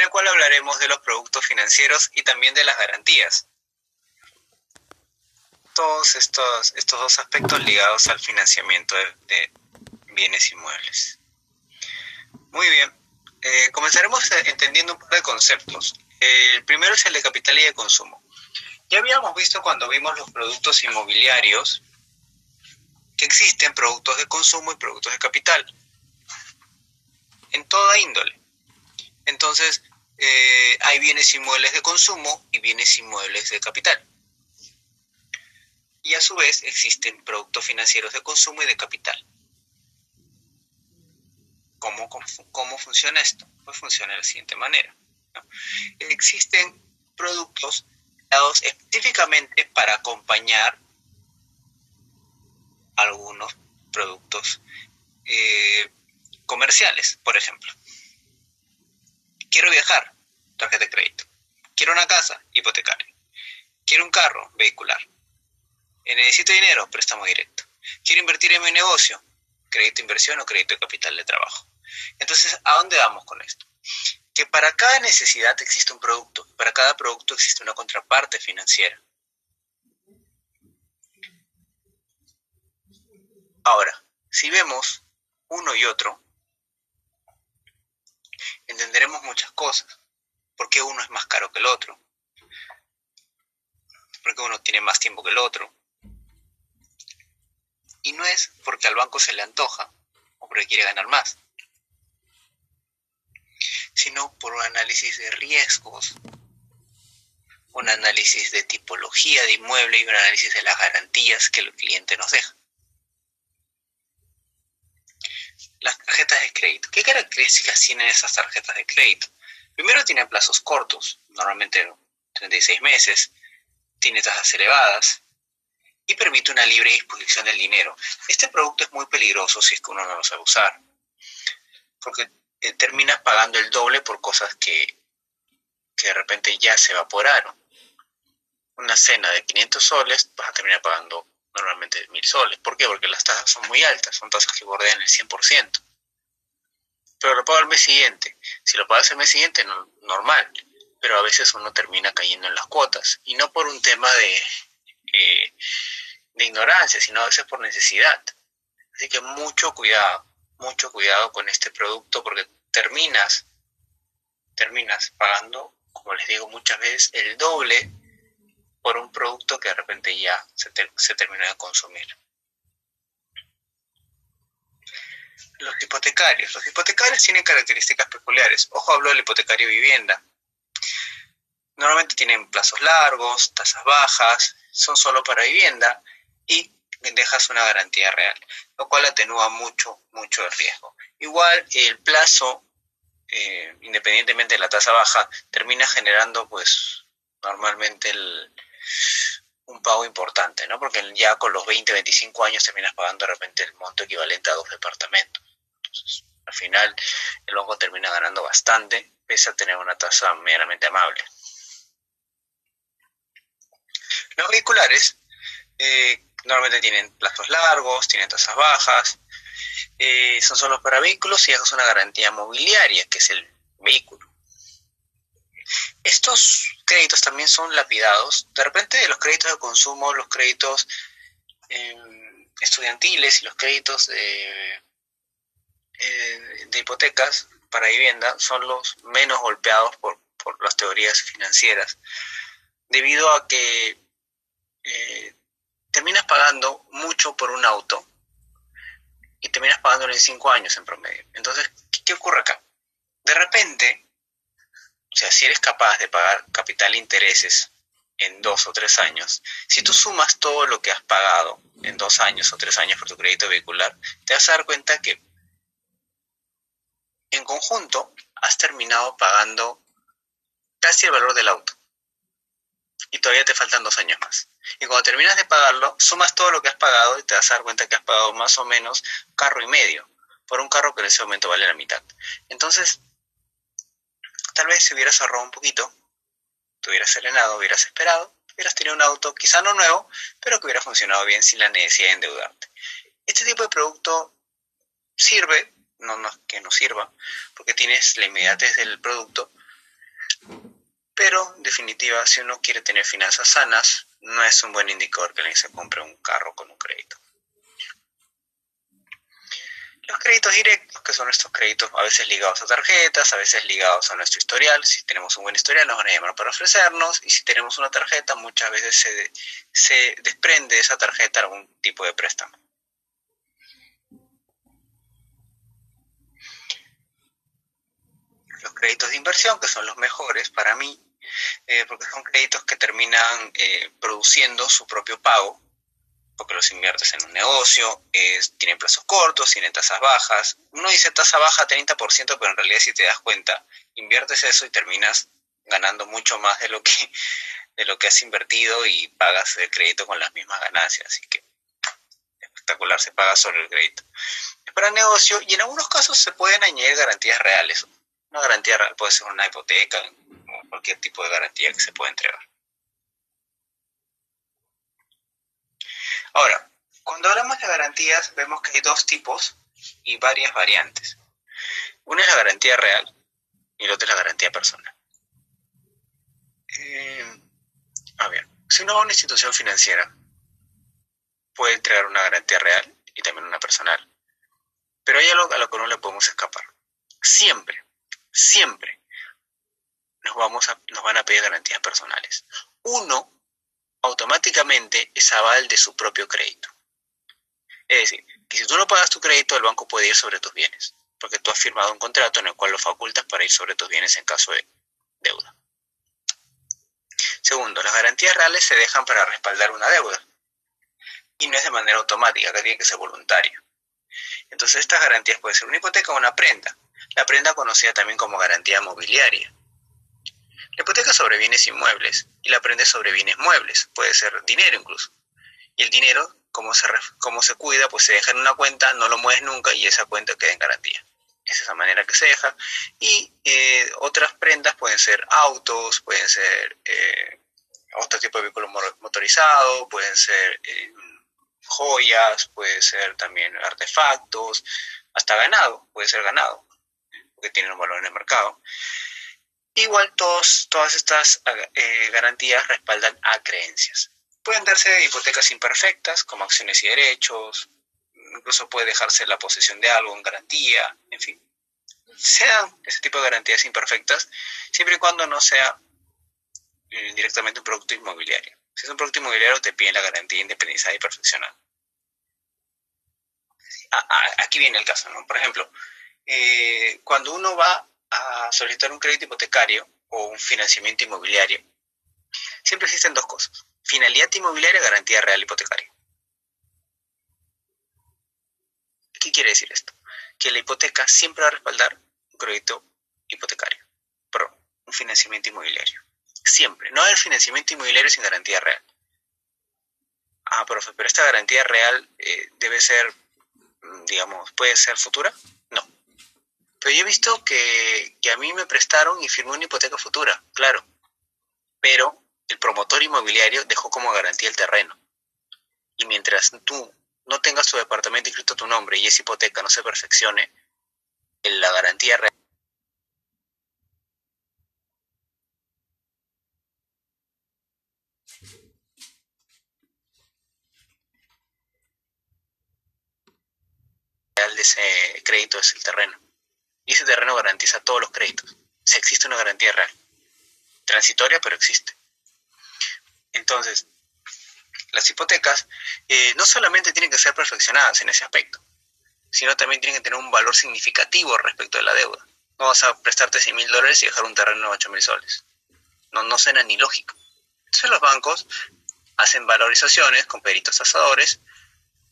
en el cual hablaremos de los productos financieros y también de las garantías. Todos estos, estos dos aspectos ligados al financiamiento de, bienes inmuebles. Muy bien, eh, comenzaremos entendiendo un par de conceptos. El primero es el de capital y de consumo. Ya habíamos visto cuando vimos los productos inmobiliarios que existen productos de consumo y productos de capital en toda índole. Entonces, eh, hay bienes inmuebles de consumo y bienes inmuebles de capital. Y a su vez existen productos financieros de consumo y de capital. ¿Cómo, cómo, funciona esto? Pues funciona de la siguiente manera. Existen productos dados específicamente para acompañar algunos productos eh, comerciales, por ejemplo. Quiero viajar, tarjeta de crédito. Quiero una casa, hipotecaria. Quiero un carro, vehicular. Eh, necesito dinero, préstamo directo. Quiero invertir en mi negocio, crédito inversión o crédito de capital de trabajo. Entonces, ¿a dónde vamos con esto? Que para cada necesidad existe un producto, para cada producto existe una contraparte financiera. Ahora, si vemos uno y otro, entenderemos muchas cosas. ¿Por qué uno es más caro que el otro? ¿Por qué uno tiene más tiempo que el otro? Y no es porque al banco se le antoja o porque quiere ganar más, sino por un análisis de riesgos, un análisis de tipología de inmueble y un análisis de las garantías que el cliente nos deja. Las tarjetas de crédito. ¿Qué características tienen esas tarjetas de crédito? Primero tienen plazos cortos, normalmente 36 meses, tiene tasas elevadas y permite una libre disposición del dinero. Este producto es muy peligroso si es que uno no lo sabe usar, porque eh, terminas pagando el doble por cosas que, que de repente ya se evaporaron. Una cena de 500 soles vas a terminar pagando normalmente mil soles. ¿Por qué? Porque las tasas son muy altas, son tasas que bordean el 100%. Pero lo pago el mes siguiente. Si lo pagas el mes siguiente, normal. Pero a veces uno termina cayendo en las cuotas. Y no por un tema de, eh, de ignorancia, sino a veces por necesidad. Así que mucho cuidado, mucho cuidado con este producto porque terminas, terminas pagando, como les digo muchas veces, el doble por un producto que de repente ya se, se terminó de consumir. Los hipotecarios. Los hipotecarios tienen características peculiares. Ojo, hablo del hipotecario vivienda. Normalmente tienen plazos largos, tasas bajas, son solo para vivienda y dejas una garantía real, lo cual atenúa mucho, mucho el riesgo. Igual el plazo, eh, independientemente de la tasa baja, termina generando pues normalmente el, un pago importante, ¿no? Porque ya con los 20, 25 años terminas pagando de repente el monto equivalente a dos departamentos. Entonces, al final el banco termina ganando bastante, pese a tener una tasa meramente amable. Los vehiculares eh, normalmente tienen plazos largos, tienen tasas bajas, eh, son solo para vehículos y es una garantía mobiliaria, que es el vehículo. Estos créditos también son lapidados. De repente los créditos de consumo, los créditos em, estudiantiles y los créditos de, eh, de hipotecas para vivienda son los menos golpeados por, por las teorías financieras, debido a que eh, terminas pagando mucho por un auto y terminas pagándolo en cinco años en promedio. Entonces, ¿qué, ocurre acá? De repente, o sea, si eres capaz de pagar capital e intereses en dos o tres años, si tú sumas todo lo que has pagado en dos años o tres años por tu crédito vehicular, te vas a dar cuenta que en conjunto has terminado pagando casi el valor del auto y todavía te faltan dos años más. Y cuando terminas de pagarlo, sumas todo lo que has pagado y te vas a dar cuenta que has pagado más o menos carro y medio por un carro que en ese momento vale la mitad. Entonces, tal vez si hubieras ahorrado un poquito, te hubieras serenado, hubieras esperado, hubieras tenido un auto quizá no nuevo, pero que hubiera funcionado bien sin la necesidad de endeudarte. Este tipo de producto sirve, no, no que no sirva, porque tienes la inmediatez del producto, Pero, en definitiva, si uno quiere tener finanzas sanas, no es un buen indicador que alguien se compre un carro con un crédito. Los créditos directos, que son estos créditos a veces ligados a tarjetas, a veces ligados a nuestro historial. Si tenemos un buen historial, nos van a llamar para ofrecernos. Y si tenemos una tarjeta, muchas veces se, se desprende de esa tarjeta algún tipo de préstamo. Los créditos de inversión, que son los mejores para mí, eh, porque son créditos que terminan eh, produciendo su propio pago porque los inviertes en un negocio, tienen plazos cortos, tienen tasas bajas. Uno dice tasa baja 30%, pero en realidad si te das cuenta, inviertes eso y terminas ganando mucho más de lo que, de lo que has invertido y pagas el crédito con las mismas ganancias. Así que espectacular, se paga sobre el crédito. Es para negocio y en algunos casos se pueden añadir garantías reales. Una garantía real puede ser una hipoteca cualquier tipo de garantía que se pueda entregar. Ahora, cuando hablamos de garantías, vemos que hay dos tipos y varias variantes. Una es la garantía real y la otra es la garantía personal. Eh, a ver, si uno va a una institución financiera, puede entregar una garantía real y también una personal. Pero hay algo a lo que no le podemos escapar. Siempre, siempre nos, vamos a, nos van a pedir garantías personales. Uno es aval de su propio crédito. Es decir, que si tú no pagas tu crédito, el banco puede ir sobre tus bienes, porque tú has firmado un contrato en el cual lo facultas para ir sobre tus bienes en caso de deuda. Segundo, las garantías reales se dejan para respaldar una deuda y no es de manera automática, que tiene que ser voluntaria. Entonces estas garantías pueden ser una hipoteca o una prenda. La prenda conocida también como garantía mobiliaria. La hipoteca sobre bienes inmuebles y la prende sobre bienes muebles, puede ser dinero incluso. Y el dinero, como se, se cuida, pues se deja en una cuenta, no lo mueves nunca y esa cuenta queda en garantía. Es esa manera que se deja. Y eh, otras prendas pueden ser autos, pueden ser eh, otro tipo de vehículo motorizado, pueden ser eh, joyas, puede ser también artefactos, hasta ganado, puede ser ganado, porque tienen un valor en el mercado. Igual todos, todas estas eh, garantías respaldan a creencias. Pueden darse hipotecas imperfectas, como acciones y derechos, incluso puede dejarse la posesión de algo en garantía, en fin. Sean ese tipo de garantías imperfectas, siempre y cuando no sea eh, directamente un producto inmobiliario. Si es un producto inmobiliario, te piden la garantía independizada y perfeccionada. aquí viene el caso, ¿no? Por ejemplo, eh, cuando uno va a solicitar un crédito hipotecario o un financiamiento inmobiliario, siempre existen dos cosas. Finalidad inmobiliaria, garantía real hipotecaria. ¿Qué quiere decir esto? Que la hipoteca siempre va a respaldar un crédito hipotecario, pero un financiamiento inmobiliario. Siempre. No hay financiamiento inmobiliario sin garantía real. Ah, profe, pero esta garantía real eh, debe ser, digamos, puede ser futura. Pero yo he visto que, a mí me prestaron y firmé una hipoteca futura, claro. Pero el promotor inmobiliario dejó como garantía el terreno. Y mientras tú no tengas tu departamento inscrito a tu nombre y esa hipoteca no se perfeccione, la garantía real de ese crédito es el terreno y ese terreno garantiza todos los créditos. Si existe una garantía real. Transitoria, pero existe. Entonces, las hipotecas eh, no solamente tienen que ser perfeccionadas en ese aspecto, sino también tienen que tener un valor significativo respecto de la deuda. No vas a prestarte 100 mil dólares y dejar un terreno de 8 mil soles. No, no suena ni lógico. Entonces los bancos hacen valorizaciones con peritos tasadores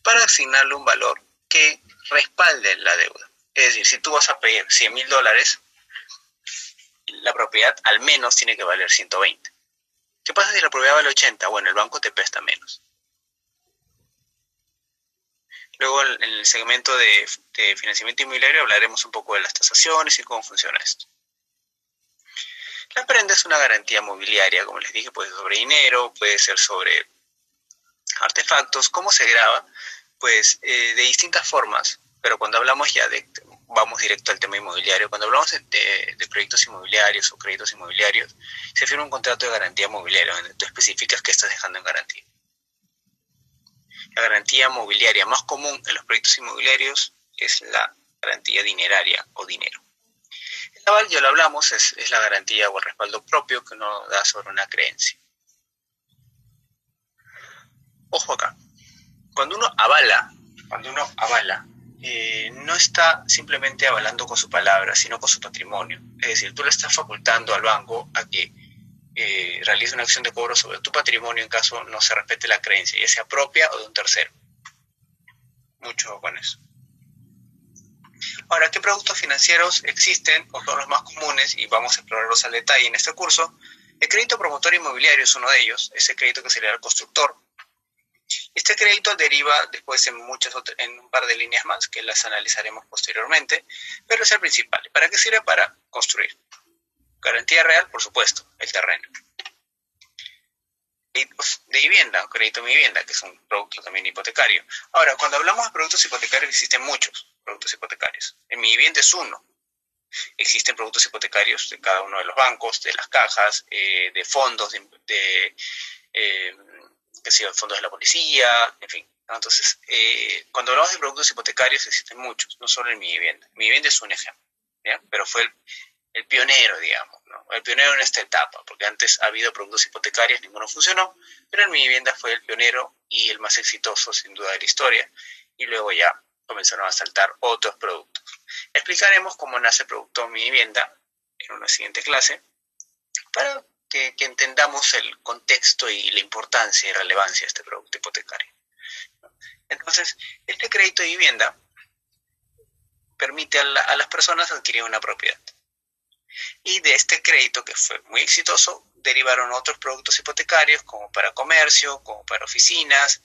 para asignarle un valor que respalde la deuda. Es decir, si tú vas a pedir 100 mil dólares, la propiedad al menos tiene que valer 120. ¿Qué pasa si la propiedad vale 80? Bueno, el banco te presta menos. Luego en el segmento de, financiamiento inmobiliario hablaremos un poco de las tasaciones y cómo funciona esto. La prenda es una garantía mobiliaria, como les dije, puede ser sobre dinero, puede ser sobre artefactos. ¿Cómo se graba? Pues eh, de distintas formas, pero cuando hablamos ya de vamos directo al tema inmobiliario. Cuando hablamos de, proyectos inmobiliarios o créditos inmobiliarios, se firma un contrato de garantía mobiliaria donde tú especificas qué estás dejando en garantía. La garantía mobiliaria más común en los proyectos inmobiliarios es la garantía dineraria o dinero. El aval, ya lo hablamos, es, es la garantía o el respaldo propio que uno da sobre una creencia. Ojo acá, cuando uno avala, cuando uno avala, eh, no está simplemente avalando con su palabra, sino con su patrimonio. Es decir, tú le estás facultando al banco a que eh, realice una acción de cobro sobre tu patrimonio en caso no se respete la creencia, ya sea propia o de un tercero. Mucho con eso. Ahora, ¿qué productos financieros existen o son los más comunes? Y vamos a explorarlos al detalle en este curso. El crédito promotor inmobiliario es uno de ellos, ese crédito que se le da al constructor, este crédito deriva después en, muchas en un par de líneas más que las analizaremos posteriormente, pero es el principal. ¿Para qué sirve? Para construir. Garantía real, por supuesto, el terreno. Créditos de vivienda, crédito de vivienda, que es un producto también hipotecario. Ahora, cuando hablamos de productos hipotecarios, existen muchos productos hipotecarios. En mi vivienda es uno. Existen productos hipotecarios de cada uno de los bancos, de las cajas, eh, de fondos, de, eh, que sea fondos de la policía, en fin. Entonces, eh, cuando hablamos de productos hipotecarios existen muchos, no solo en mi vivienda. Mi vivienda es un ejemplo, pero fue el, pionero, digamos, el pionero en esta etapa, porque antes ha habido productos hipotecarios, ninguno funcionó, pero en mi vivienda fue el pionero y el más exitoso, sin duda, de la historia, y luego ya comenzaron a saltar otros productos. Explicaremos cómo nace el producto Mi Vivienda en una siguiente clase, para que, entendamos el contexto y la importancia y relevancia de este producto hipotecario. Entonces, este crédito de vivienda permite a, las personas adquirir una propiedad. Y de este crédito, que fue muy exitoso, derivaron otros productos hipotecarios como para comercio, como para oficinas,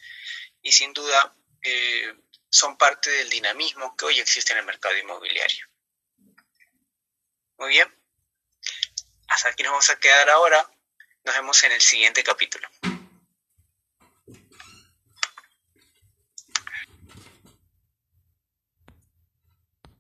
y sin duda eh, son parte del dinamismo que hoy existe en el mercado inmobiliario. Muy bien hasta aquí nos vamos a quedar ahora. Nos vemos en el siguiente capítulo.